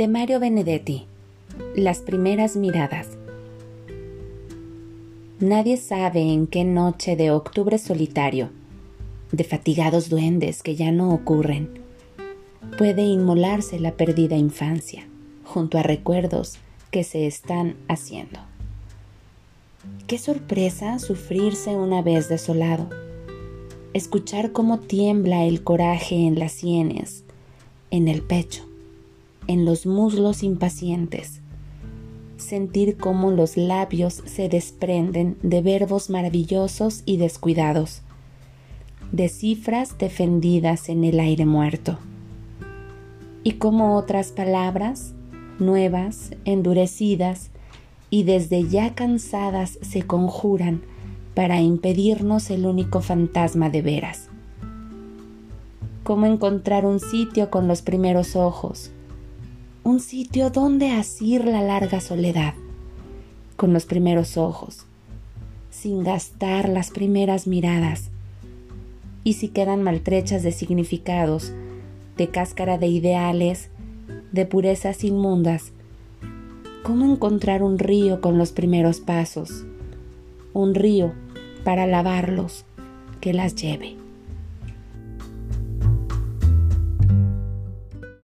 de Mario Benedetti. Las primeras miradas. Nadie sabe en qué noche de octubre solitario, de fatigados duendes que ya no ocurren, puede inmolarse la perdida infancia junto a recuerdos que se están haciendo. Qué sorpresa sufrirse una vez desolado, escuchar cómo tiembla el coraje en las sienes, en el pecho, en los muslos impacientes, sentir cómo los labios se desprenden de verbos maravillosos y descuidados, de cifras defendidas en el aire muerto, y cómo otras palabras, nuevas, endurecidas y desde ya cansadas se conjuran para impedirnos el único fantasma de veras. Cómo encontrar un sitio con los primeros ojos, un sitio donde asir la larga soledad, con los primeros ojos, sin gastar las primeras miradas. Y si quedan maltrechas de significados, de cáscara de ideales, de purezas inmundas, ¿cómo encontrar un río con los primeros pasos? Un río para lavarlos, que las lleve.